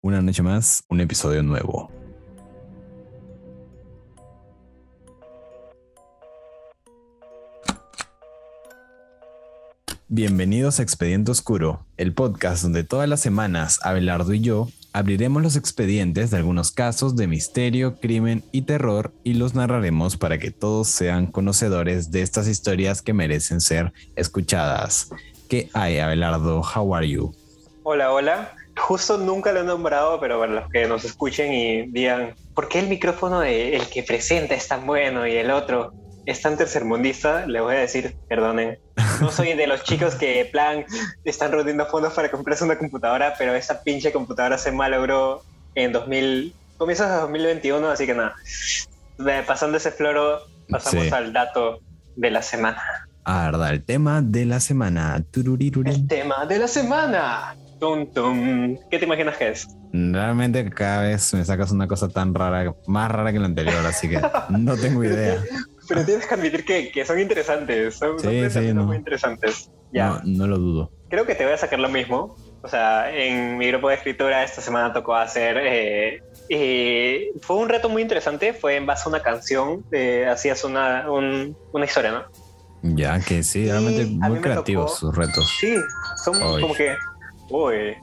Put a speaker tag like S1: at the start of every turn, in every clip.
S1: Una noche más, un episodio nuevo. Bienvenidos a Expediente Oscuro, el podcast donde todas las semanas Abelardo y yo abriremos los expedientes de algunos casos de misterio, crimen y terror y los narraremos para que todos sean conocedores de estas historias que merecen ser escuchadas. ¿Qué hay, Abelardo? How are you?
S2: Hola, hola. Justo nunca lo he nombrado, pero para los que nos escuchen y digan, ¿por qué el micrófono de el que presenta es tan bueno y el otro es tan tercermundista? Le voy a decir, perdonen. No soy de los chicos que, plan, están reuniendo fondos para comprarse una computadora, pero esa pinche computadora se malogró en 2000, comienzos de 2021, así que nada. Pasando ese floro, pasamos al dato de la semana.
S1: Ah, verdad, el tema de la semana.
S2: El tema de la semana. ¿Qué te imaginas que es?
S1: Realmente cada vez me sacas una cosa tan rara, más rara que la anterior, así que no tengo idea.
S2: Pero tienes que admitir que, son interesantes, son, sí, muy interesantes.
S1: Ya. No, lo dudo.
S2: Creo que te voy a sacar lo mismo. O sea, en mi grupo de escritura esta semana tocó hacer... Eh, eh, fue un reto muy interesante, fue en base a una canción, eh, hacías una, una historia, ¿no?
S1: Ya, que sí, realmente muy creativos sus retos.
S2: Sí, son como que Uy.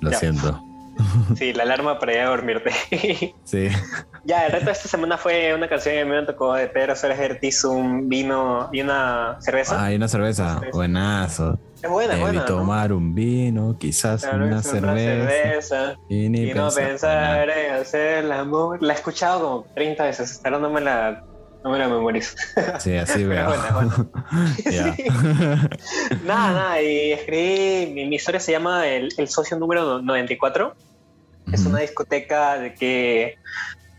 S1: Lo siento.
S2: Sí, la alarma para ir a dormirte.
S1: Sí.
S2: Ya, el reto de esta semana fue una canción que me tocó de Pedro Suárez Ortiz, un vino y una cerveza.
S1: Ah, y una cerveza. Buenazo.
S2: Es buena,
S1: Debí
S2: buena.
S1: tomar un vino, quizás una, cerveza,
S2: Y, no pensar en hacer el amor. La he escuchado como 30 veces, pero no me la no me la memorizo.
S1: Sí, así veo.
S2: nada, nada. Y escribí, mi, historia se llama El, Socio Número 94. Es una discoteca de que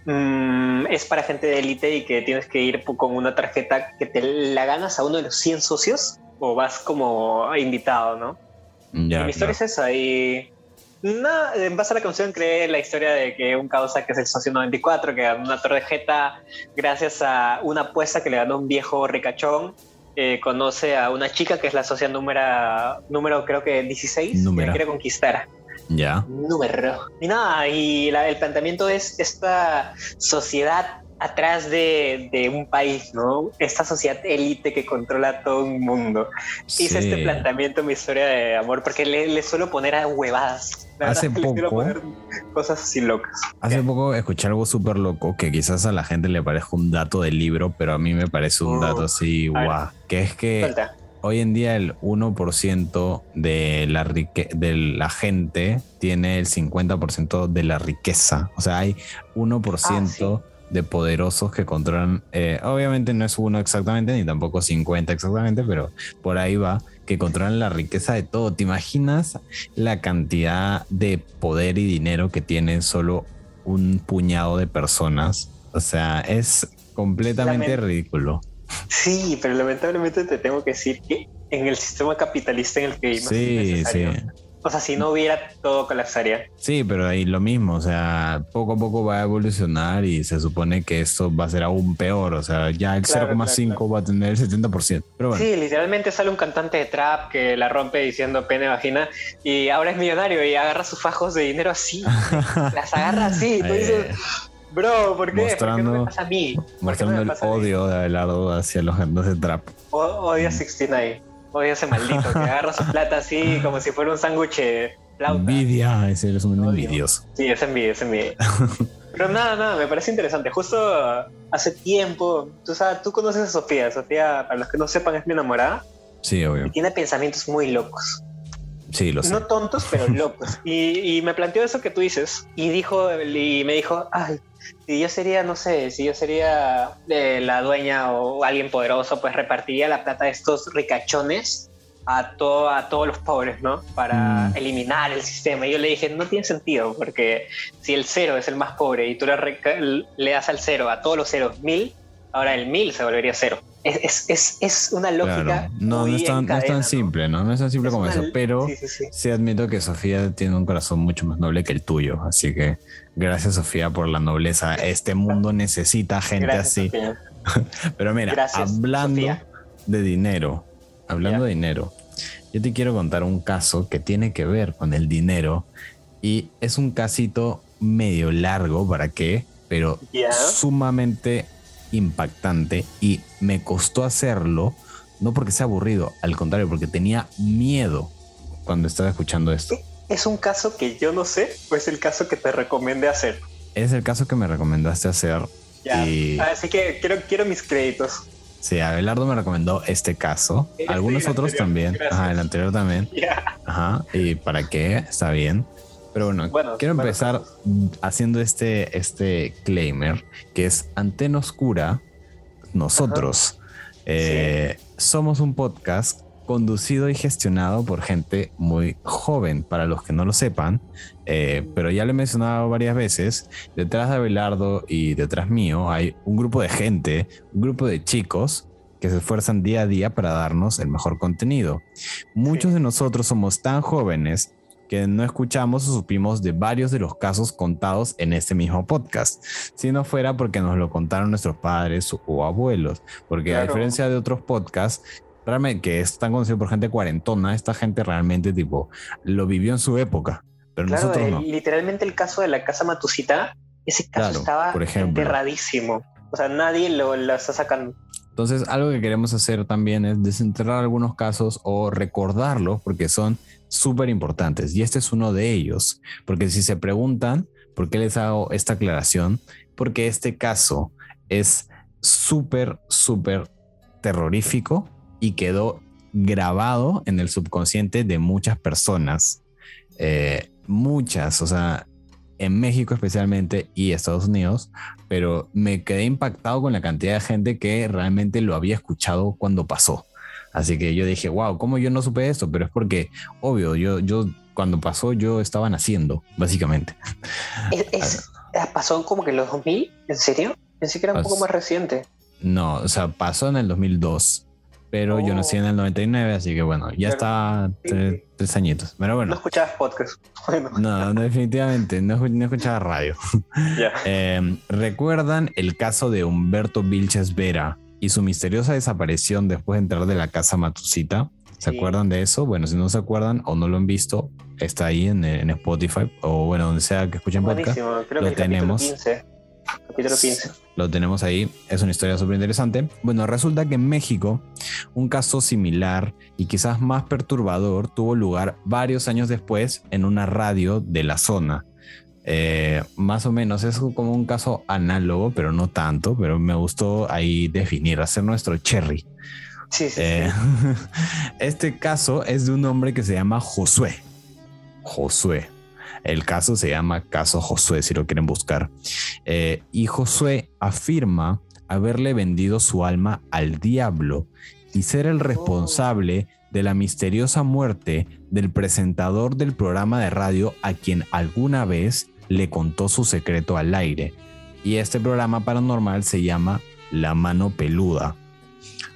S2: mm, es para gente de élite y que tienes que ir con una tarjeta que te la ganas a uno de los 100 socios o vas como invitado, ¿no? mi historia es esa y no, en base a la canción cree la historia de que un causa que es el socio 94, que ganó una tarjeta gracias a una apuesta que le ganó un viejo ricachón, eh, conoce a una chica que es la socia número, número creo que 16, que quiere conquistar.
S1: Ya.
S2: Número. Y nada, y el planteamiento es esta sociedad atrás de, un país, ¿no? Esta sociedad élite que controla todo un mundo. Hice este planteamiento, mi historia de amor, porque le, suelo poner a huevadas.
S1: Hace poco.
S2: Cosas así locas.
S1: Hace poco escuché algo súper loco que quizás a la gente le parezca un dato del libro, pero a mí me parece un dato así, guau. Que es que. Hoy en día el 1% de la, de la gente tiene el 50% de la riqueza. O sea, hay 1% de poderosos que controlan, eh, obviamente no es uno exactamente, ni tampoco 50 exactamente, pero por ahí va, que controlan la riqueza de todo. ¿Te imaginas la cantidad de poder y dinero que tiene solo un puñado de personas? O sea, es completamente ridículo.
S2: Sí, pero lamentablemente te tengo que decir que en el sistema capitalista en el que vivimos
S1: sí, sí.
S2: O sea, si no hubiera todo colapsaría.
S1: Sí, pero ahí lo mismo, o sea, poco a poco va a evolucionar y se supone que esto va a ser aún peor, o sea, ya el 0,5 va a tener el 70%. Pero bueno.
S2: Sí, literalmente sale un cantante de trap que la rompe diciendo pene vagina y ahora es millonario y agarra sus fajos de dinero así, las agarra así, tú dices... Bro, ¿por qué?
S1: Mostrando,
S2: ¿Por qué me pasa a mí?
S1: Mostrando el odio de Abelardo hacia los cantantes de trap.
S2: O, odio a 69. Odio ese maldito que agarra su plata así como si fuera un sándwich flauta.
S1: Envidia, ese es un envidioso.
S2: Sí, es envidia, es envidia. Pero nada, nada, me parece interesante. Justo hace tiempo, tú sabes, tú conoces a Sofía. Sofía, para los que no sepan, es mi enamorada.
S1: Sí, obvio.
S2: Y tiene pensamientos muy locos.
S1: Sí, lo sé.
S2: No tontos, pero locos. y, y me planteó eso que tú dices. Y dijo, y me dijo, ay, si yo sería, no sé, si yo sería eh, la dueña o alguien poderoso, pues repartiría la plata de estos ricachones a, todo, a todos los pobres, ¿no? Para mm. eliminar el sistema. Y yo le dije, no tiene sentido, porque si el cero es el más pobre y tú le, le das al cero a todos los ceros mil, ahora el mil se volvería cero. Es, es, es una lógica.
S1: No, no, es tan, no, es tan, simple, ¿no? No es tan simple como eso, pero sí, admito que Sofía tiene un corazón mucho más noble que el tuyo, así que gracias Sofía por la nobleza. Este mundo necesita gente así. pero mira, hablando de dinero, hablando de dinero, yo te quiero contar un caso que tiene que ver con el dinero Y es un casito medio largo, ¿para qué? Pero sumamente impactante y me costó hacerlo, no porque sea aburrido, al contrario, porque tenía miedo cuando estaba escuchando esto.
S2: Es un caso que yo no sé, o es el caso que te recomendé hacer.
S1: Es el caso que me recomendaste hacer.
S2: Así que quiero, quiero mis créditos.
S1: Sí, Abelardo me recomendó este caso. Algunos otros también. Ajá, el anterior también. Ajá. ¿Y para qué? Está bien. Pero bueno, quiero empezar haciendo este, este claimer que es Antena Oscura. Nosotros eh, somos un podcast conducido y gestionado por gente muy joven, para los que no lo sepan, eh, pero ya lo he mencionado varias veces, detrás de Abelardo y detrás mío hay un grupo de gente, un grupo de chicos que se esfuerzan día a día para darnos el mejor contenido. Muchos de nosotros somos tan jóvenes que no escuchamos o supimos de varios de los casos contados en este mismo podcast, si no fuera porque nos lo contaron nuestros padres o abuelos, porque a diferencia de otros podcasts, realmente que es tan conocido por gente cuarentona, esta gente realmente tipo lo vivió en su época, pero nosotros no.
S2: Literalmente el caso de la casa Matusita, ese caso estaba por enterradísimo. O sea, nadie lo, lo está sacando.
S1: Entonces, algo que queremos hacer también es desenterrar algunos casos o recordarlos porque son súper importantes. Y este es uno de ellos. Porque si se preguntan por qué les hago esta aclaración, porque este caso es súper, súper terrorífico y quedó grabado en el subconsciente de muchas personas. Eh, muchas, o sea, en México especialmente y Estados Unidos, pero me quedé impactado con la cantidad de gente que realmente lo había escuchado cuando pasó. Así que yo dije, wow, ¿cómo yo no supe esto? Pero es porque, obvio, yo, yo cuando pasó, yo estaba naciendo, básicamente.
S2: ¿Pasó como que en los 2000? ¿En serio? Pensé que era un poco más reciente.
S1: No, o sea, pasó en el 2002 pero yo nací en el 99, así que bueno, ya está tres, añitos. Pero bueno.
S2: No escuchabas podcast.
S1: No, definitivamente, no, no escuchaba radio. Em, ¿Recuerdan el caso de Humberto Vilches Vera y su misteriosa desaparición después de entrar de la casa Matusita? ¿Se acuerdan de eso? Bueno, si no se acuerdan o no lo han visto, está ahí en, Spotify o bueno, donde sea que escuchen podcast. lo tenemos. 15.
S2: Capítulo 15.
S1: Lo tenemos ahí, es una historia súper interesante. Bueno, resulta que en México un caso similar y quizás más perturbador tuvo lugar varios años después en una radio de la zona. Eh, más o menos es como un caso análogo, pero no tanto, pero me gustó ahí definir, hacer nuestro cherry.
S2: Sí, sí, eh,
S1: Este caso es de un hombre que se llama Josué. Josué. El caso se llama Caso Josué, si lo quieren buscar. Eh, y Josué afirma haberle vendido su alma al diablo y ser el responsable de la misteriosa muerte del presentador del programa de radio a quien alguna vez le contó su secreto al aire. Y este programa paranormal se llama La mano peluda.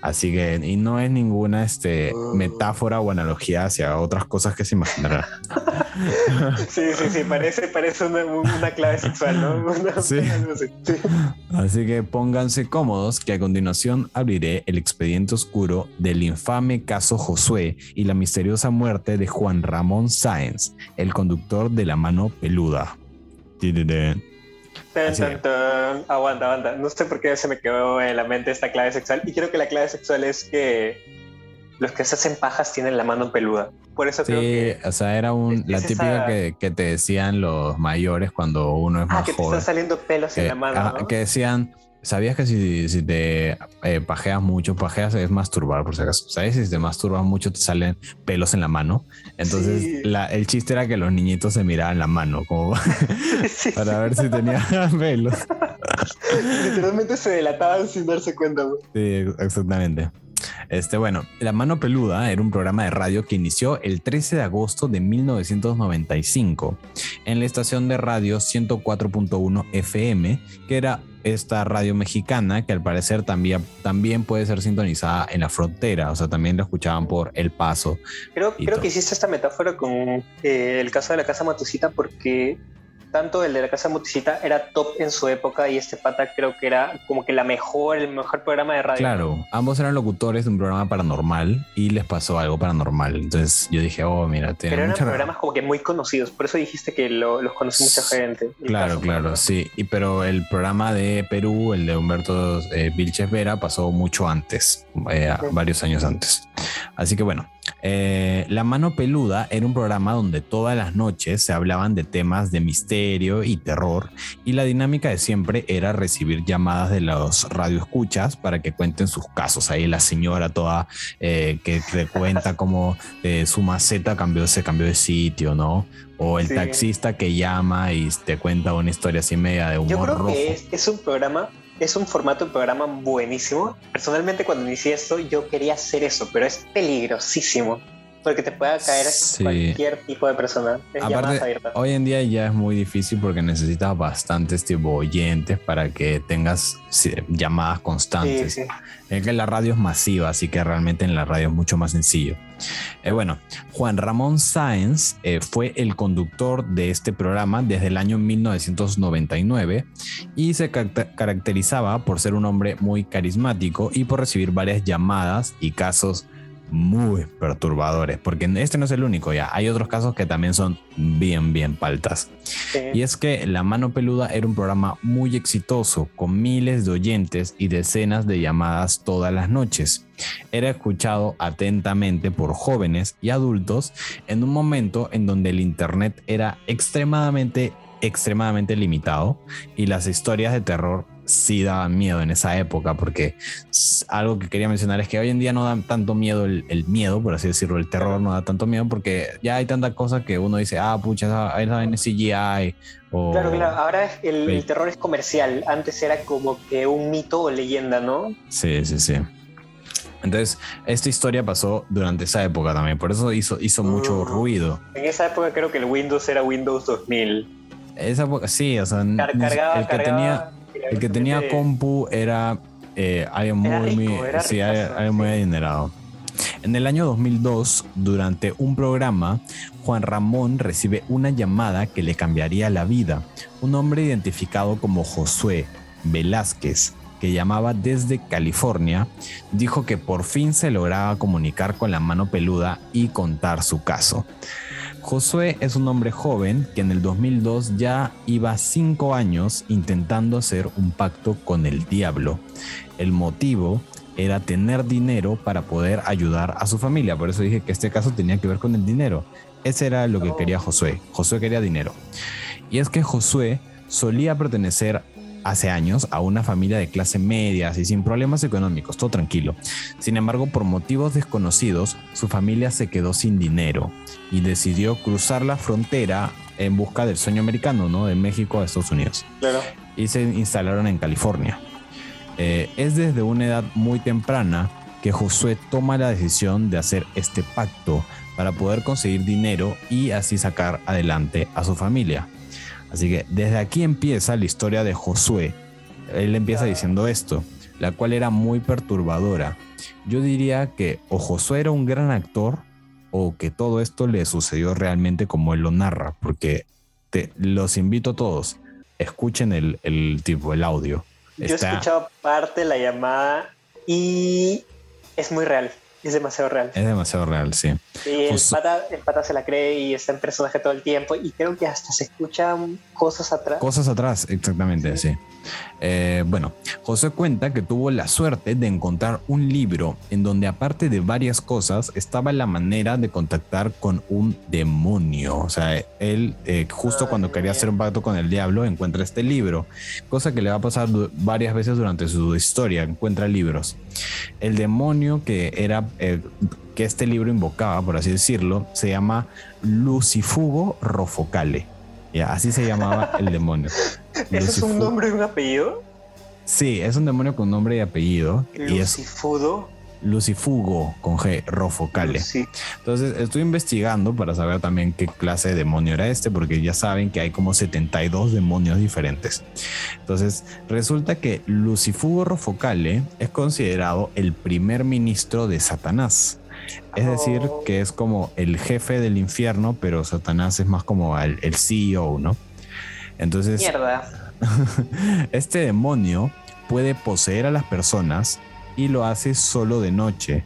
S1: Así que, y no es ninguna este, oh. metáfora o analogía hacia otras cosas que se imaginarán.
S2: Sí, sí, sí, parece, parece una, clave sexual, ¿no?
S1: sí. Así que pónganse cómodos que a continuación abriré el expediente oscuro del infame caso Josué y la misteriosa muerte de Juan Ramón Sáenz, el conductor de la mano peluda.
S2: Aguanta, aguanta. No sé por qué se me quedó en la mente esta clave sexual. Y creo que la clave sexual es que los que se hacen pajas tienen la mano peluda. Por eso creo que.
S1: o sea, era un, la típica que, que, te decían los mayores cuando uno es ah, más
S2: que
S1: te
S2: están saliendo pelos en la mano.
S1: Que decían ¿Sabías que si, si te eh, pajeas mucho, pajeas es masturbar por si acaso? ¿Sabes? Si te masturbas mucho te salen pelos en la mano. Entonces el chiste era que los niñitos se miraban la mano como para ver si tenía pelos.
S2: Literalmente se delataban sin darse cuenta.
S1: Sí, exactamente. Este, bueno, La Mano Peluda era un programa de radio que inició el 13 de agosto de 1995 en la estación de radio 104.1 FM, que era esta radio mexicana que al parecer también, también puede ser sintonizada en la frontera, o sea, también lo escuchaban por El Paso.
S2: Creo, creo que hiciste esta metáfora con eh, el caso de la Casa Matusita porque tanto el de la Casa Moticita era top en su época y este pata creo que era como que la mejor, el mejor programa de radio.
S1: Claro, ambos eran locutores de un programa paranormal y les pasó algo paranormal. Entonces yo dije, oh, mira,
S2: Pero eran programas como que muy conocidos, por eso dijiste que los conoce mucha gente.
S1: Claro, claro, sí. Y, pero el programa de Perú, el de Humberto eh, Vilches Vera, pasó mucho antes, eh, varios años antes. Así que bueno, eh, La Mano Peluda era un programa donde todas las noches se hablaban de temas de misterio y terror y la dinámica de siempre era recibir llamadas de los radioescuchas para que cuenten sus casos. Ahí la señora toda eh, que te cuenta cómo eh, su maceta cambió, se cambió de sitio, ¿no? O el taxista que llama y te cuenta una historia así media de humor Yo creo que
S2: es un programa es un formato de programa buenísimo. Personalmente cuando inicié esto yo quería hacer eso, pero es peligrosísimo. Porque te pueda caer cualquier tipo de persona.
S1: Aparte, hoy en día ya es muy difícil porque necesitas bastantes tipo oyentes para que tengas llamadas constantes. Es que la radio es masiva, así que realmente en la radio es mucho más sencillo. Eh, bueno, Juan Ramón Sáenz eh, fue el conductor de este programa desde el año 1999 y se caracterizaba por ser un hombre muy carismático y por recibir varias llamadas y casos muy perturbadores, porque este no es el único ya, hay otros casos que también son bien, bien paltas. Y es que La Mano Peluda era un programa muy exitoso, con miles de oyentes y decenas de llamadas todas las noches. Era escuchado atentamente por jóvenes y adultos en un momento en donde el Internet era extremadamente, extremadamente limitado y las historias de terror sí daban miedo en esa época, porque algo que quería mencionar es que hoy en día no da tanto miedo el, miedo, por así decirlo, el terror no da tanto miedo porque ya hay tantas cosas que uno dice, ah, pucha, ahí en CGI.
S2: O claro, claro, ahora el, el, terror es comercial, antes era como que un mito o leyenda, ¿no?
S1: Sí, sí, sí. Entonces, esta historia pasó durante esa época también, por eso hizo, hizo mucho mm. ruido.
S2: En esa época creo que el Windows era Windows 2000.
S1: Esa época, sí, o sea, el que tenía el que tenía compu era eh, alguien muy, muy, adinerado. En el año 2002, durante un programa, Juan Ramón recibe una llamada que le cambiaría la vida. Un hombre identificado como Josué Velázquez, que llamaba desde California, dijo que por fin se lograba comunicar con la mano peluda y contar su caso. Josué es un hombre joven que en el 2002 ya iba cinco años intentando hacer un pacto con el diablo. El motivo era tener dinero para poder ayudar a su familia. Por eso dije que este caso tenía que ver con el dinero. Ese era lo que quería Josué. Josué quería dinero. Y es que Josué solía pertenecer hace años a una familia de clase media y sin problemas económicos, todo tranquilo. Sin embargo, por motivos desconocidos, su familia se quedó sin dinero y decidió cruzar la frontera en busca del sueño americano, ¿no? De México a Estados Unidos. Claro. Y se instalaron en California. Eh, es desde una edad muy temprana que Josué toma la decisión de hacer este pacto para poder conseguir dinero y así sacar adelante a su familia. Así que desde aquí empieza la historia de Josué. Él empieza diciendo esto, la cual era muy perturbadora. Yo diría que o Josué era un gran actor o que todo esto le sucedió realmente como él lo narra, porque te, los invito a todos, escuchen el, tipo, el audio.
S2: Yo he escuchado parte de la llamada y es muy real. Es demasiado real.
S1: Es demasiado real, sí.
S2: Y el, pata, se la cree y está en personaje todo el tiempo y creo que hasta se escuchan cosas atrás.
S1: Cosas atrás, exactamente, sí. Eh, bueno, José cuenta que tuvo la suerte de encontrar un libro en donde aparte de varias cosas estaba la manera de contactar con un demonio. O sea, él eh, justo cuando quería hacer un pacto con el diablo encuentra este libro, cosa que le va a pasar varias veces durante su historia, encuentra libros. El demonio que era... Eh, que este libro invocaba, por así decirlo, se llama Lucifugo Rofocale así se llamaba el demonio.
S2: ¿Eso es un nombre y un apellido?
S1: Sí, es un demonio con nombre y apellido.
S2: Lucifudo.
S1: Lucifugo con G, Rofocale. Entonces estoy investigando para saber también qué clase de demonio era este, porque ya saben que hay como 72 demonios diferentes. Entonces resulta que Lucifugo Rofocale es considerado el primer ministro de Satanás. Es decir, oh. que es como el jefe del infierno, pero Satanás es más como el, CEO, ¿no? Entonces,
S2: Mierda.
S1: este demonio puede poseer a las personas y lo hace solo de noche,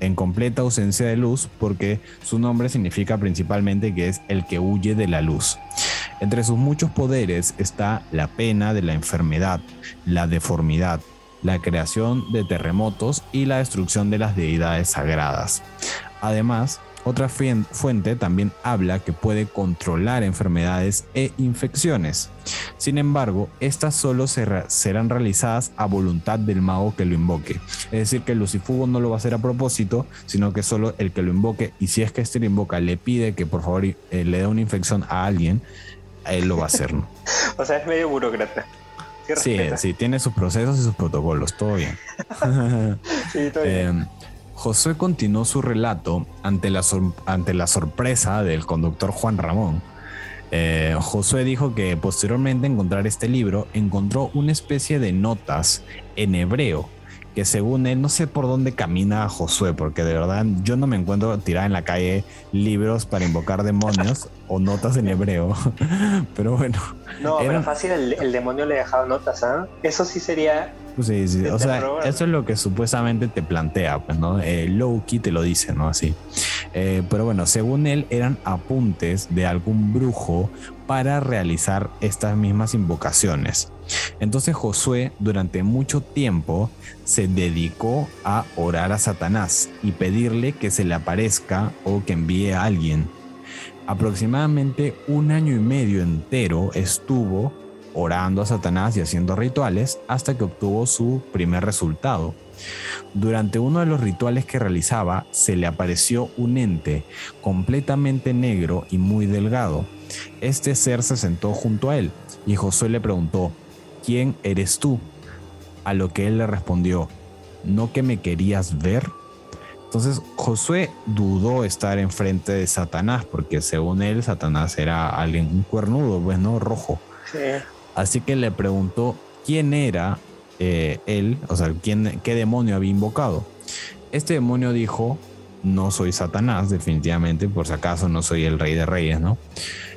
S1: en completa ausencia de luz, porque su nombre significa principalmente que es el que huye de la luz. Entre sus muchos poderes está la pena de la enfermedad, la deformidad, la creación de terremotos y la destrucción de las deidades sagradas. Además, otra fuente también habla que puede controlar enfermedades e infecciones. Sin embargo, estas solo serán realizadas a voluntad del mago que lo invoque. Es decir, que el lucifugo no lo va a hacer a propósito, sino que solo el que lo invoque, y si es que este lo invoca, le pide que por favor eh, le dé una infección a alguien, él lo va a hacer.
S2: o sea, es medio burócrata.
S1: Sí, sí, tiene sus procesos y sus protocolos, todo bien. sí, todo bien. Em, Josué continuó su relato ante la, ante la sorpresa del conductor Juan Ramón. Eh, Josué dijo que posteriormente encontrar este libro encontró una especie de notas en hebreo que según él, no sé por dónde camina Josué, porque de verdad yo no me encuentro tirada en la calle libros para invocar demonios o notas en hebreo, pero bueno.
S2: No, pero fácil el, demonio le dejaba notas, ¿ah? Eso sí sería...
S1: Sí, sí, o sea, eso es lo que supuestamente te plantea, pues, ¿no? Eh, Loki te lo dice, ¿no? Así. Eh, pero bueno, según él, eran apuntes de algún brujo para realizar estas mismas invocaciones. Entonces Josué durante mucho tiempo se dedicó a orar a Satanás y pedirle que se le aparezca o que envíe a alguien. Aproximadamente un año y medio entero estuvo orando a Satanás y haciendo rituales hasta que obtuvo su primer resultado. Durante uno de los rituales que realizaba se le apareció un ente completamente negro y muy delgado. Este ser se sentó junto a él y Josué le preguntó, ¿quién eres tú? A lo que él le respondió, ¿no que me querías ver? Entonces Josué dudó estar enfrente de Satanás, porque según él Satanás era alguien, un cuernudo, pues no, rojo. Así que le preguntó quién era eh, él, o sea, quién, qué demonio había invocado. Este demonio dijo, no soy Satanás, definitivamente, por si acaso no soy el rey de reyes, ¿no?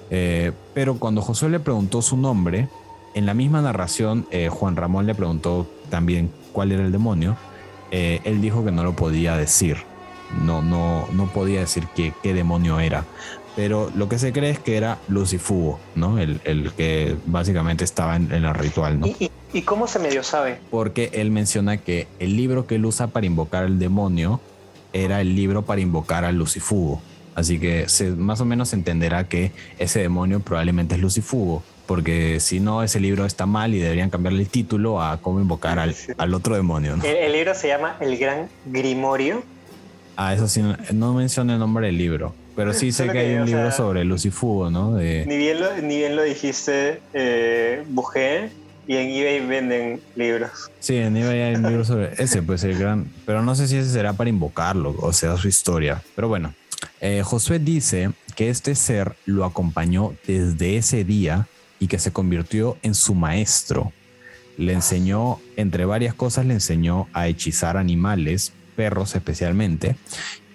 S1: Eh, pero cuando Josué le preguntó su nombre, en la misma narración, eh, Juan Ramón le preguntó también cuál era el demonio. Eh, él dijo que no lo podía decir. No, no, no podía decir qué, qué demonio era. Pero lo que se cree es que era Lucifugo, ¿no? El, el que básicamente estaba en, el ritual, ¿no?
S2: ¿Y, ¿Y, cómo se medio sabe?
S1: Porque él menciona que el libro que él usa para invocar al demonio era el libro para invocar al Lucifugo. Así que se, más o menos se entenderá que ese demonio probablemente es Lucifugo porque si no, ese libro está mal y deberían cambiarle el título a cómo invocar al, otro demonio.
S2: El, libro se llama El Gran Grimorio.
S1: Ah, eso sí, no, menciona el nombre del libro, pero sí sé que, hay un libro sobre Lucifugo, ¿no?
S2: Ni, bien lo, ni bien lo dijiste, eh, Bujé, y en eBay venden libros.
S1: Sí, en eBay hay un libro sobre ese, pues el gran. Pero no sé si ese será para invocarlo, o sea, su historia. Pero bueno, eh, Josué dice que este ser lo acompañó desde ese día y que se convirtió en su maestro. Le enseñó, entre varias cosas, le enseñó a hechizar animales, perros especialmente,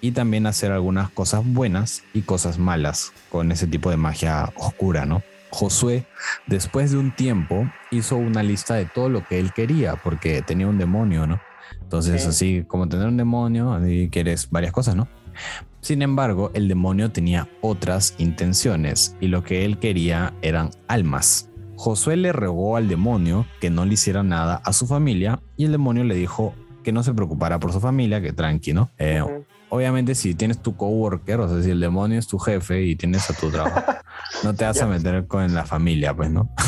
S1: y también a hacer algunas cosas buenas y cosas malas con ese tipo de magia oscura, ¿no? Josué, después de un tiempo, hizo una lista de todo lo que él quería, porque tenía un demonio, ¿no? Entonces, así como tener un demonio, y quieres varias cosas, ¿no? Sin embargo, el demonio tenía otras intenciones y lo que él quería eran almas. Josué le rogó al demonio que no le hiciera nada a su familia y el demonio le dijo que no se preocupara por su familia, que tranquilo. Eh, obviamente si tienes tu coworker, o sea, si el demonio es tu jefe y tienes a tu trabajo, no te vas a meter con la familia, pues, ¿no?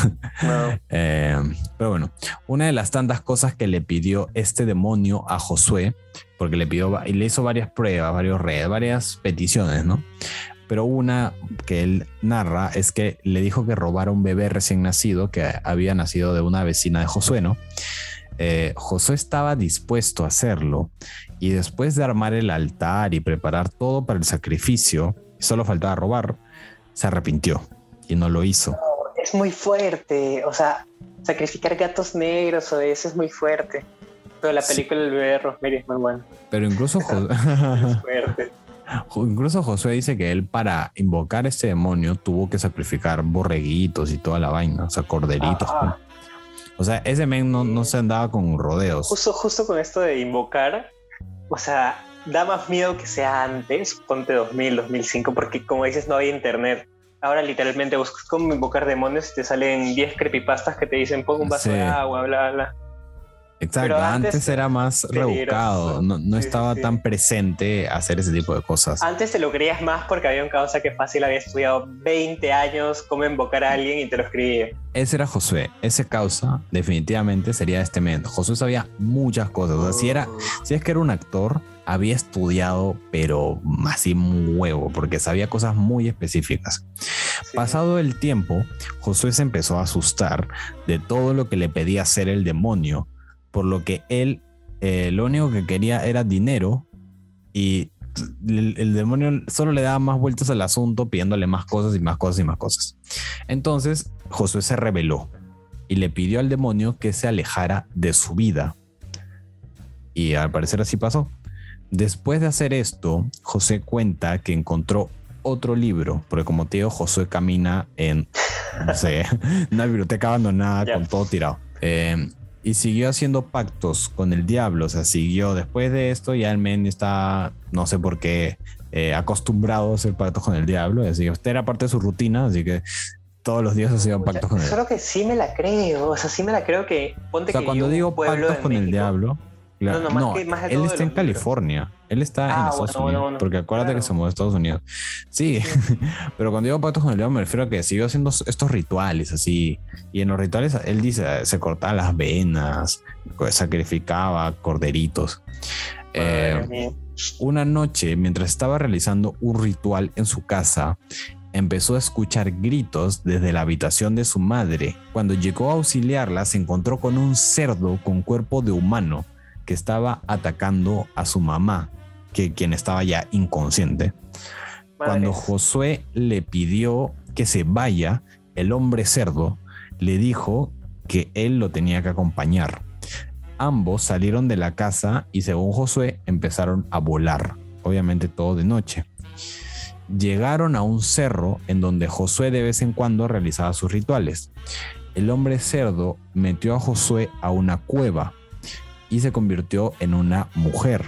S1: Eh, pero bueno, una de las tantas cosas que le pidió este demonio a Josué, porque le pidió y le hizo varias pruebas, varios redes, varias peticiones, ¿no? Pero una que él narra es que le dijo que robara un bebé recién nacido que había nacido de una vecina de Josué, ¿no? Eh, Josué estaba dispuesto a hacerlo y después de armar el altar y preparar todo para el sacrificio, solo faltaba robar, se arrepintió y no lo hizo.
S2: es muy fuerte, o sea, sacrificar gatos negros o eso es muy fuerte. Pero la película del bebé Rosemary es muy buena.
S1: Pero incluso
S2: fuerte.
S1: Incluso Josué dice que él para invocar este demonio tuvo que sacrificar borreguitos y toda la vaina, o sea, corderitos. O sea, ese men no, no, se andaba con rodeos.
S2: Justo, justo con esto de invocar, o sea, da más miedo que sea antes, ponte 2000, 2005, porque como dices, no había internet. Ahora literalmente buscas cómo invocar demonios y te salen 10 creepypastas que te dicen pon un vaso de agua, bla, bla.
S1: Exacto, antes, era más rebuscado, no, estaba tan presente hacer ese tipo de cosas.
S2: Antes te lo creías más porque había un causa que fácil había estudiado 20 años cómo invocar a alguien y te lo escribía.
S1: Ese era Josué, ese causa definitivamente sería este men. Josué sabía muchas cosas, o sea, si, era, si es que era un actor, había estudiado, pero así un huevo, porque sabía cosas muy específicas. Pasado el tiempo, Josué se empezó a asustar de todo lo que le pedía hacer el demonio por lo que él eh, lo único que quería era dinero y el, demonio solo le daba más vueltas al asunto pidiéndole más cosas y más cosas y más cosas. Entonces Josué se rebeló y le pidió al demonio que se alejara de su vida. Y al parecer así pasó. Después de hacer esto, José cuenta que encontró otro libro, porque como te digo, Josué camina en, no sé, una biblioteca abandonada con todo tirado. Eh, y siguió haciendo pactos con el diablo. O sea, siguió después de esto, ya el men está, no sé por qué, eh, acostumbrado a hacer pactos con el diablo. Así que usted era parte de su rutina, así que todos los días hacía pactos con él.
S2: Solo que sí me la creo, o sea, sí me la creo que
S1: ponte o sea, cuando digo pactos con el diablo, no, él está en California. Él está en ah, Estados Unidos. porque acuérdate que se mudó a Estados Unidos. Sí, pero cuando digo pactos con el diablo me refiero a que siguió haciendo estos rituales así. Y en los rituales él dice, se cortaba las venas, sacrificaba corderitos. Eh, una noche, mientras estaba realizando un ritual en su casa, empezó a escuchar gritos desde la habitación de su madre. Cuando llegó a auxiliarla, se encontró con un cerdo con cuerpo de humano que estaba atacando a su mamá, que quien estaba ya inconsciente. Cuando Josué le pidió que se vaya, el hombre cerdo le dijo que él lo tenía que acompañar. Ambos salieron de la casa y según Josué empezaron a volar, obviamente todo de noche. Llegaron a un cerro en donde Josué de vez en cuando realizaba sus rituales. El hombre cerdo metió a Josué a una cueva y se convirtió en una mujer.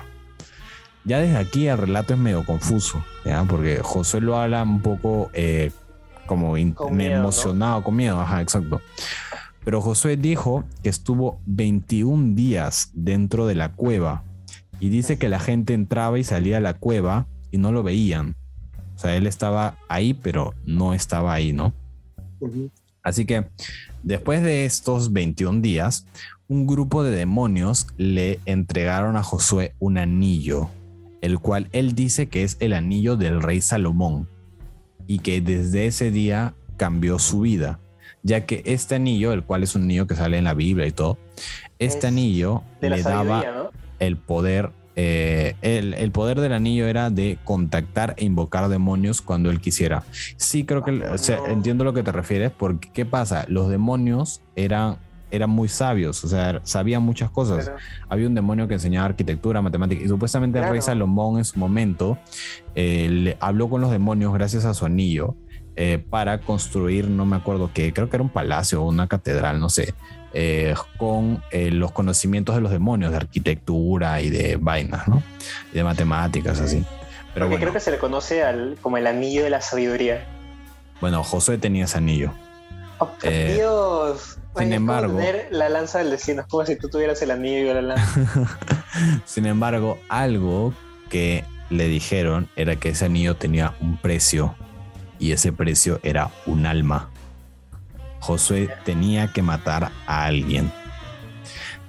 S1: Ya desde aquí el relato es medio confuso, porque José lo habla un poco eh, como emocionado, con miedo, ajá, exacto. Pero Josué dijo que estuvo 21 días dentro de la cueva y dice que la gente entraba y salía a la cueva y no lo veían. O sea, él estaba ahí, pero no estaba ahí, ¿no? Así que después de estos 21 días, un grupo de demonios le entregaron a Josué un anillo, el cual él dice que es el anillo del rey Salomón, y que desde ese día cambió su vida, ya que este anillo, el cual es un anillo que sale en la Biblia y todo, este anillo le daba el poder, eh, el, poder del anillo era de contactar e invocar demonios cuando él quisiera. Sí, creo que entiendo lo que te refieres, porque ¿qué pasa? Los demonios eran eran muy sabios, o sea, sabían muchas cosas. Había un demonio que enseñaba arquitectura, matemática, y supuestamente el rey Salomón en su momento eh, le habló con los demonios gracias a su anillo eh, para construir, no me acuerdo qué, creo que era un palacio o una catedral, no sé, eh, con los conocimientos de los demonios, de arquitectura y de vainas, ¿no? Y de matemáticas, así.
S2: Pero creo que se le conoce al, como el anillo de la sabiduría.
S1: Bueno, José tenía ese anillo.
S2: Oh, Dios. Sin embargo, la lanza del destino, es como si tú tuvieras el anillo y la lanza.
S1: Sin embargo, algo que le dijeron era que ese anillo tenía un precio y ese precio era un alma. Josué tenía que matar a alguien.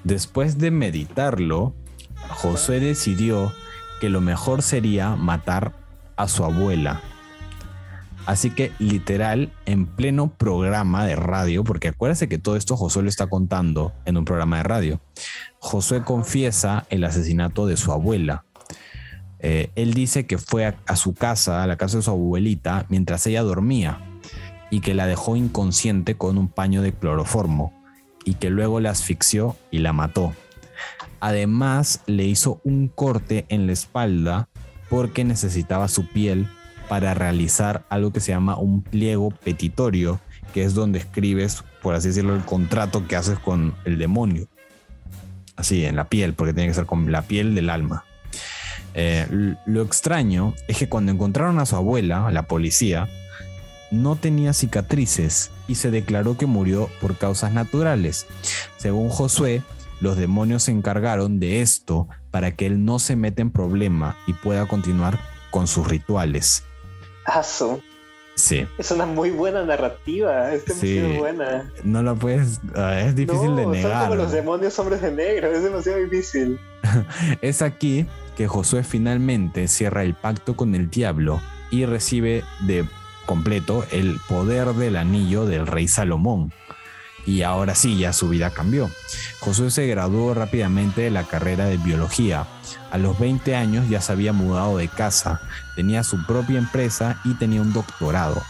S1: Después de meditarlo, Josué decidió que lo mejor sería matar a su abuela Así que literal, en pleno programa de radio, porque acuérdese que todo esto Josué lo está contando en un programa de radio, Josué confiesa el asesinato de su abuela. Eh, él dice que fue a, su casa, a la casa de su abuelita, mientras ella dormía y que la dejó inconsciente con un paño de cloroformo y que luego la asfixió y la mató. Además, le hizo un corte en la espalda porque necesitaba su piel para realizar algo que se llama un pliego petitorio, que es donde escribes, por así decirlo, el contrato que haces con el demonio. Así, en la piel, porque tiene que ser con la piel del alma. Eh, lo extraño es que cuando encontraron a su abuela, la policía, no tenía cicatrices y se declaró que murió por causas naturales. Según Josué, los demonios se encargaron de esto para que él no se meta en problema y pueda continuar con sus rituales.
S2: Aso.
S1: Sí.
S2: Es una muy buena narrativa, es demasiado sí. buena.
S1: No lo puedes, ah, es difícil de negar. Son
S2: como los demonios hombres de negro, es demasiado difícil.
S1: es aquí que Josué finalmente cierra el pacto con el diablo y recibe de completo el poder del anillo del rey Salomón. Y ahora sí, ya su vida cambió. Josué se graduó rápidamente de la carrera de biología. A los 20 años ya se había mudado de casa, tenía su propia empresa y tenía un doctorado.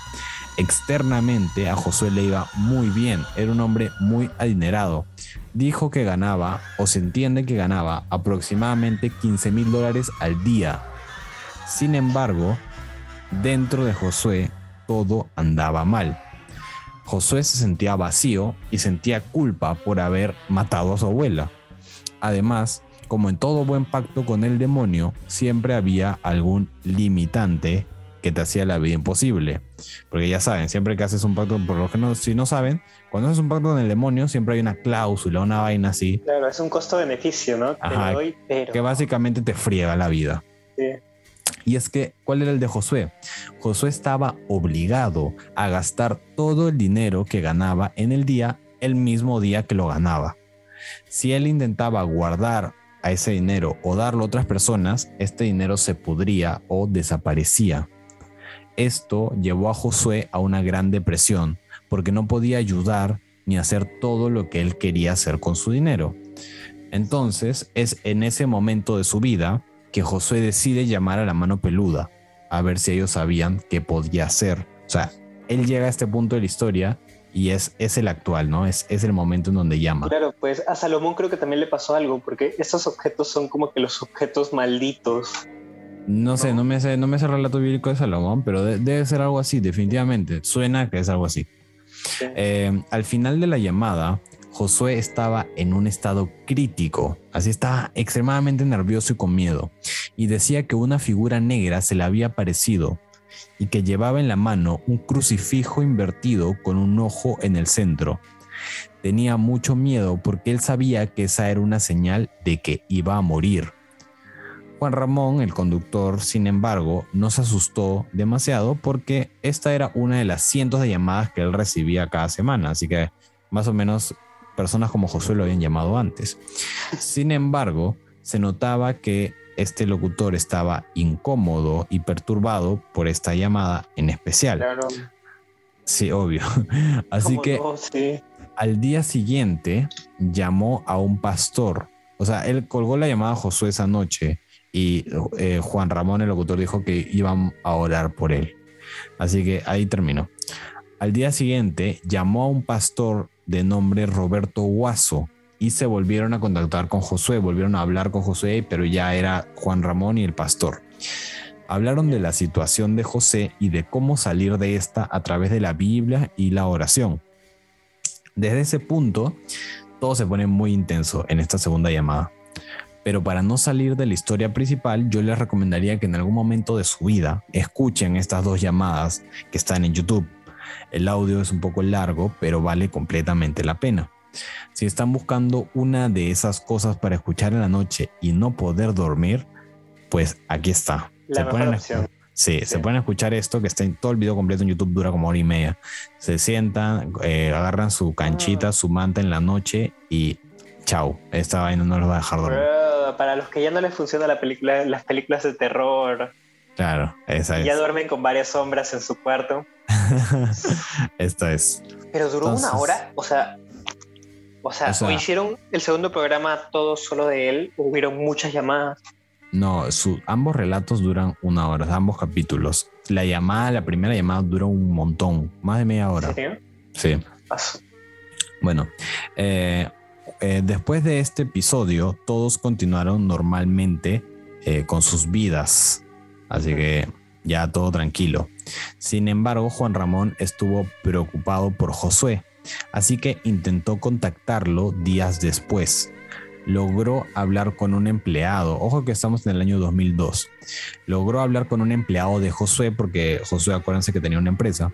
S1: Externamente a Josué le iba muy bien, era un hombre muy adinerado. Dijo que ganaba, o se entiende que ganaba, aproximadamente 15 mil dólares al día. Sin embargo, dentro de Josué todo andaba mal. Josué se sentía vacío y sentía culpa por haber matado a su abuela. Además, como en todo buen pacto con el demonio, siempre había algún limitante que te hacía la vida imposible. Porque ya saben, siempre que haces un pacto, por lo que no, si no saben, cuando haces un pacto con el demonio, siempre hay una cláusula, una vaina así.
S2: Claro, es un costo-beneficio, ¿no?
S1: Que básicamente te friega la vida. Sí. Y es que, ¿cuál era el de Josué? Josué estaba obligado a gastar todo el dinero que ganaba en el día el mismo día que lo ganaba. Si él intentaba guardar a ese dinero o darlo a otras personas, este dinero se pudría o desaparecía. Esto llevó a Josué a una gran depresión porque no podía ayudar ni hacer todo lo que él quería hacer con su dinero. Entonces es en ese momento de su vida que Josué decide llamar a la mano peluda a ver si ellos sabían qué podía hacer. O sea, él llega a este punto de la historia y es, es el actual, ¿no? Es, es el momento en donde llama.
S2: Claro, pues a Salomón creo que también le pasó algo, porque estos objetos son como que los objetos malditos.
S1: No sé, no, me sé, no me sé el relato bíblico de Salomón, pero debe ser algo así, definitivamente. Suena que es algo así. Eh, al final de la llamada, Josué estaba en un estado crítico, así estaba extremadamente nervioso y con miedo, y decía que una figura negra se le había aparecido y que llevaba en la mano un crucifijo invertido con un ojo en el centro. Tenía mucho miedo porque él sabía que esa era una señal de que iba a morir. Juan Ramón, el conductor, sin embargo, no se asustó demasiado porque esta era una de las cientos de llamadas que él recibía cada semana, así que más o menos personas como Josué lo habían llamado antes. Sin embargo, se notaba que este locutor estaba incómodo y perturbado por esta llamada en especial. Claro. Sí, obvio. Así que al día siguiente llamó a un pastor. O sea, él colgó la llamada a Josué esa noche y eh, Juan Ramón, el locutor, dijo que iban a orar por él. Así que ahí terminó. Al día siguiente llamó a un pastor de nombre Roberto Guaso y se volvieron a contactar con Josué, volvieron a hablar con Josué, pero ya era Juan Ramón y el pastor. Hablaron de la situación de José y de cómo salir de esta a través de la Biblia y la oración. Desde ese punto, todo se pone muy intenso en esta segunda llamada. Pero para no salir de la historia principal, yo les recomendaría que en algún momento de su vida escuchen estas dos llamadas que están en YouTube el audio es un poco largo, pero vale completamente la pena. Si están buscando una de esas cosas para escuchar en la noche y no poder dormir, pues aquí está.
S2: se pueden,
S1: sí, se pueden escuchar esto, que está en todo el video completo en YouTube, dura como hora y media. Se sientan, eh, agarran su canchita, su manta en la noche y chao. Esta vaina no los va a dejar dormir.
S2: para los que ya no les funciona la película, las películas de terror.
S1: Claro, esa
S2: y Ya duermen con varias sombras en su cuarto.
S1: Esto es.
S2: Pero duró una hora, o sea, o sea, o, hicieron el segundo programa todo solo de él, hubieron muchas llamadas.
S1: No, ambos relatos duran una hora, ambos capítulos. La llamada, la primera llamada dura un montón, más de media hora. Sí. Bueno, eh, eh, después de este episodio, todos continuaron normalmente eh, con sus vidas Así que ya todo tranquilo. Sin embargo, Juan Ramón estuvo preocupado por Josué, así que intentó contactarlo días después. Logró hablar con un empleado, ojo que estamos en el año 2002, logró hablar con un empleado de Josué, porque Josué, acuérdense que tenía una empresa,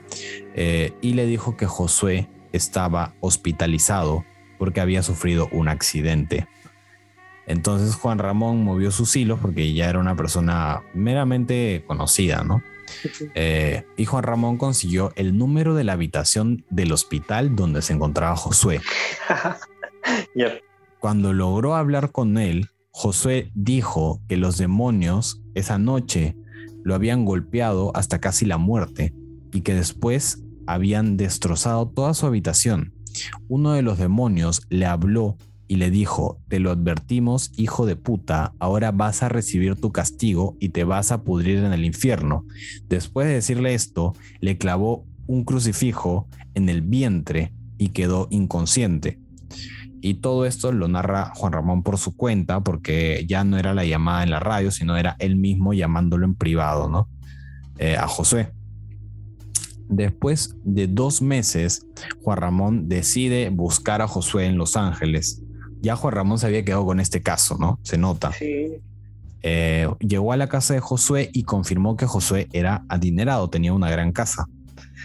S1: eh, y le dijo que Josué estaba hospitalizado porque había sufrido un accidente. Entonces Juan Ramón movió sus hilos porque ya era una persona meramente conocida, ¿no? Eh, y Juan Ramón consiguió el número de la habitación del hospital donde se encontraba Josué. Cuando logró hablar con él, Josué dijo que los demonios esa noche lo habían golpeado hasta casi la muerte y que después habían destrozado toda su habitación. Uno de los demonios le habló y le dijo, te lo advertimos, hijo de puta, ahora vas a recibir tu castigo y te vas a pudrir en el infierno. Después de decirle esto, le clavó un crucifijo en el vientre y quedó inconsciente. Y todo esto lo narra Juan Ramón por su cuenta, porque ya no era la llamada en la radio, sino era él mismo llamándolo en privado, ¿no? Eh, a José. Después de dos meses, Juan Ramón decide buscar a Josué en Los Ángeles ya Juan Ramón se había quedado con este caso, ¿no? Se nota. Sí. Eh, llegó a la casa de Josué y confirmó que Josué era adinerado, tenía una gran casa.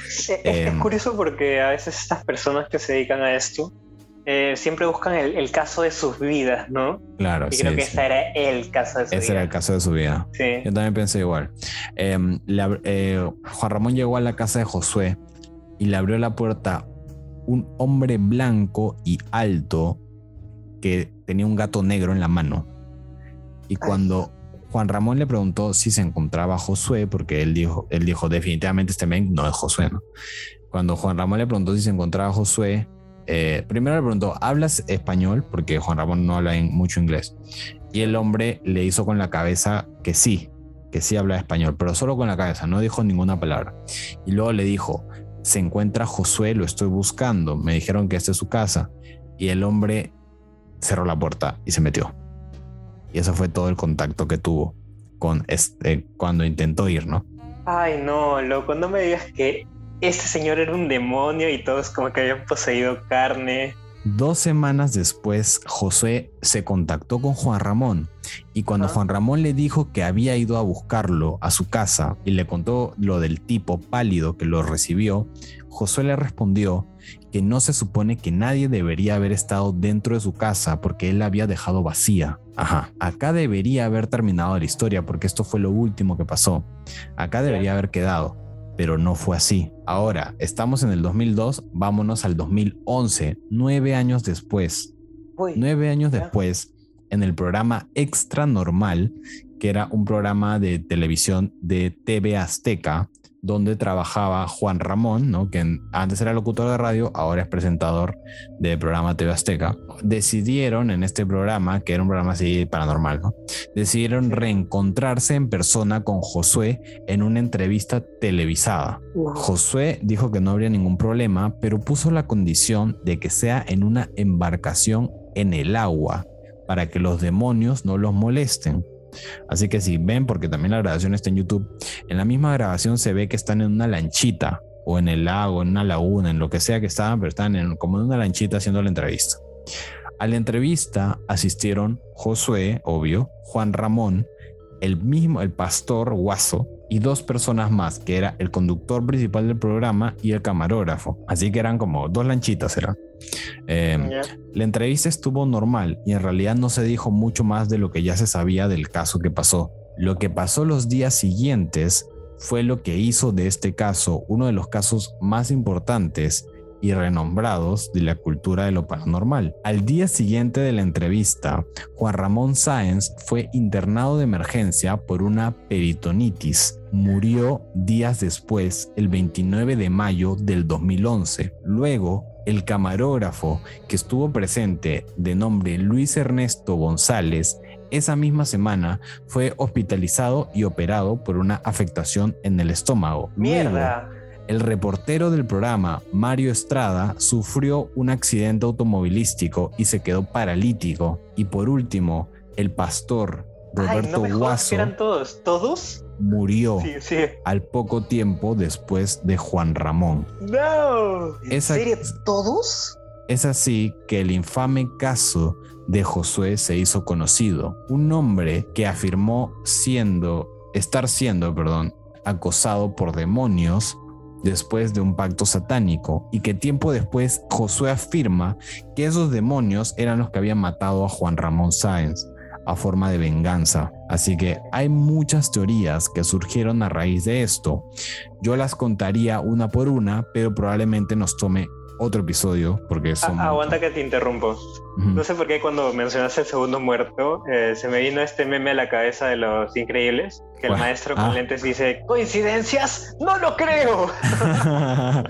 S2: Es, em, curioso porque a veces estas personas que se dedican a esto eh, siempre buscan el, caso de sus vidas, ¿no?
S1: Claro,
S2: y creo que ese era el caso de su vida.
S1: Ese era el caso de su vida. Sí. Yo también pensé igual. Em, eh, Juan Ramón llegó a la casa de Josué y le abrió la puerta un hombre blanco y alto que tenía un gato negro en la mano. Y cuando Juan Ramón le preguntó si se encontraba Josué, porque él dijo, él dijo definitivamente este men no es Josué, ¿no? Cuando Juan Ramón le preguntó si se encontraba Josué, eh, primero le preguntó, ¿hablas español? Porque Juan Ramón no habla mucho inglés. Y el hombre le hizo con la cabeza que sí, que sí habla español, pero solo con la cabeza, no dijo ninguna palabra. Y luego le dijo, se encuentra Josué, lo estoy buscando, me dijeron que esta es su casa. Y el hombre cerró la puerta y se metió. Y eso fue todo el contacto que tuvo con este, cuando intentó ir, ¿no?
S2: Ay, no, loco, no me digas que este señor era un demonio y todos como que habían poseído carne.
S1: Dos semanas después, José se contactó con Juan Ramón y cuando Juan Ramón le dijo que había ido a buscarlo a su casa y le contó lo del tipo pálido que lo recibió, Josué le respondió que no se supone que nadie debería haber estado dentro de su casa porque él la había dejado vacía. Ajá, acá debería haber terminado la historia porque esto fue lo último que pasó. Acá debería haber quedado, pero no fue así. Ahora, estamos en el 2002, vámonos al 2011, nueve años después. nueve años después, en el programa Extra Normal, que era un programa de televisión de TV Azteca, donde trabajaba Juan Ramón, ¿no? que antes era locutor de radio, ahora es presentador de programa TV Azteca. Decidieron en este programa, que era un programa así paranormal, ¿no? decidieron reencontrarse en persona con Josué en una entrevista televisada. Josué dijo que no habría ningún problema, pero puso la condición de que sea en una embarcación en el agua para que los demonios no los molesten. Así que si ven, porque también la grabación está en YouTube, en la misma grabación se ve que están en una lanchita o en el lago, en una laguna, en lo que sea que estaban, pero están en, como en una lanchita haciendo la entrevista. A la entrevista asistieron Josué, obvio, Juan Ramón, el mismo, el pastor Guaso y dos personas más, que era el conductor principal del programa y el camarógrafo. Así que eran como dos lanchitas, eran. Em, la entrevista estuvo normal y en realidad no se dijo mucho más de lo que ya se sabía del caso que pasó. Lo que pasó los días siguientes fue lo que hizo de este caso uno de los casos más importantes y renombrados de la cultura de lo paranormal. Al día siguiente de la entrevista, Juan Ramón Sáenz fue internado de emergencia por una peritonitis. Murió días después, el 29 de mayo del 2011. Luego, el camarógrafo que estuvo presente de nombre Luis Ernesto González esa misma semana fue hospitalizado y operado por una afectación en el estómago.
S2: Mierda.
S1: el reportero del programa, Mario Estrada, sufrió un accidente automovilístico y se quedó paralítico. Y por último, el pastor Roberto Guaso.
S2: ¿Eran todos? ¿Todos?
S1: Murió al poco tiempo después de Juan Ramón.
S2: ¡No! ¿En serio? ¿Todos?
S1: Es así que el infame caso de Josué se hizo conocido. Un hombre que afirmó siendo, estar siendo, perdón, acosado por demonios después de un pacto satánico y que tiempo después Josué afirma que esos demonios eran los que habían matado a Juan Ramón Sáenz a forma de venganza. Así que hay muchas teorías que surgieron a raíz de esto. Yo las contaría una por una, pero probablemente nos tome otro episodio porque son...
S2: aguanta que te interrumpo. No sé por qué cuando mencionaste el segundo muerto, eh, se me vino este meme a la cabeza de los increíbles, que el maestro con ah. lentes dice, ¿coincidencias? No lo creo.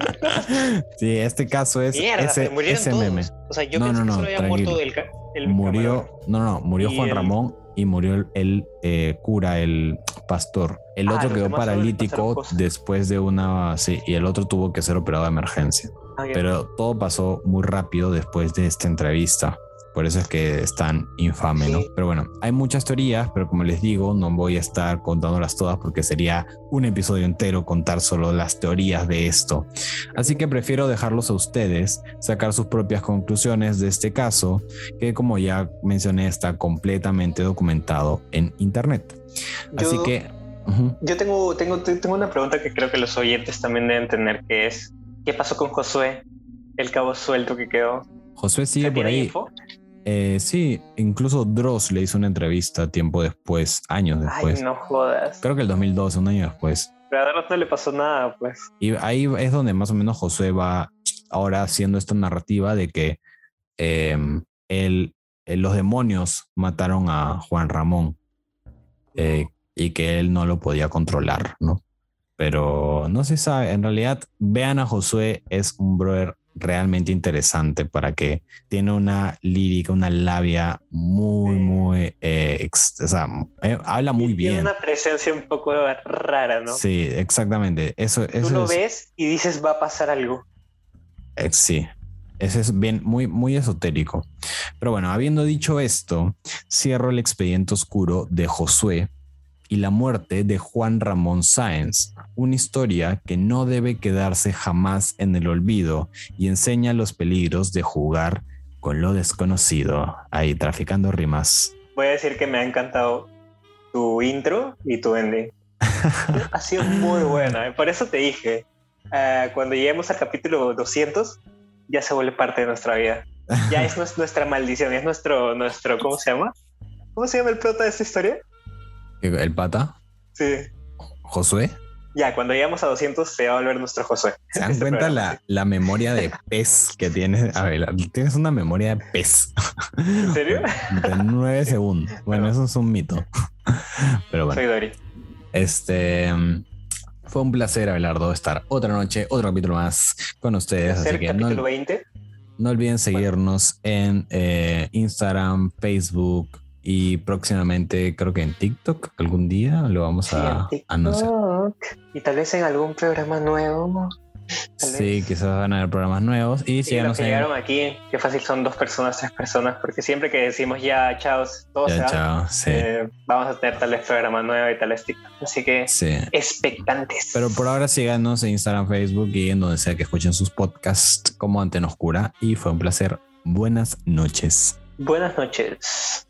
S1: sí, este caso es ese, meme.
S2: O sea, yo pensé que solo había muerto el, el
S1: Murió, no, no, murió Juan Ramón y murió el, eh, cura, el pastor. El ah, otro quedó paralítico después de una... Sí, y el otro tuvo que ser operado de emergencia. Pero todo pasó muy rápido después de esta entrevista. Por eso es que es tan infame, ¿no? Pero bueno, hay muchas teorías, pero como les digo, no voy a estar contándolas todas porque sería un episodio entero contar solo las teorías de esto. Así que prefiero dejarlos a ustedes sacar sus propias conclusiones de este caso, que como ya mencioné está completamente documentado en internet. Así que...
S2: Yo tengo, tengo, tengo una pregunta que creo que los oyentes también deben tener, que es, ¿qué pasó con Josué? El cabo suelto que quedó.
S1: Josué sigue por ahí. Eh, sí, incluso Dross le hizo una entrevista tiempo después, años después.
S2: Ay, no jodas.
S1: Creo que el 2012, un año después.
S2: Pero a Dross no le pasó nada, pues.
S1: Y ahí es donde más o menos Josué va ahora haciendo esta narrativa de que em, los demonios mataron a Juan Ramón eh, y que él no lo podía controlar, ¿no? Pero no se sabe, en realidad vean a Josué, es un brother realmente interesante para que tiene una lírica, una labia muy, muy, eh, o sea, eh, habla muy bien.
S2: Tiene una presencia un poco rara, ¿no?
S1: Sí, exactamente. Eso,
S2: Tú lo ves y dices va a pasar algo.
S1: Eh, sí, ese es bien, muy, muy esotérico. Pero bueno, habiendo dicho esto, cierro el expediente oscuro de Josué y la muerte de Juan Ramón Sáenz, una historia que no debe quedarse jamás en el olvido y enseña los peligros de jugar con lo desconocido. Ahí, traficando rimas.
S2: Voy a decir que me ha encantado tu intro y tu ending. ha sido muy buena, ¿eh? por eso te dije, eh, cuando lleguemos al capítulo 200, ya se vuelve parte de nuestra vida. Ya es nuestra maldición, es nuestro, nuestro, ¿cómo se llama? ¿Cómo se llama el prota de esta historia?
S1: ¿El pata?
S2: Sí.
S1: ¿Josué?
S2: Ya, cuando llegamos a 200 se va a volver nuestro Josué.
S1: ¿Se dan cuenta la, la, memoria de pez que tienes? A ver, tienes una memoria de pez.
S2: ¿En serio?
S1: De nueve segundos. Bueno, eso es un mito. Pero bueno.
S2: Soy Dori.
S1: Este... Fue un placer, Abelardo, estar otra noche, otro capítulo más con ustedes.
S2: Así que capítulo no, 20.
S1: No olviden seguirnos en eh, Instagram, Facebook, y próximamente creo que en TikTok algún día lo vamos a anunciar.
S2: Y tal vez en algún programa nuevo.
S1: sí, quizás van a haber programas nuevos. Y si
S2: los que llegaron aquí, qué fácil son dos personas, tres personas, porque siempre que decimos ya, chao, todos eh, vamos a tener tal vez programa nuevo y tal vez. Así que expectantes.
S1: Pero por ahora síganos en Instagram, Facebook y en donde sea que escuchen sus podcasts como Antena Oscura. Y fue un placer. Buenas noches.
S2: Buenas noches.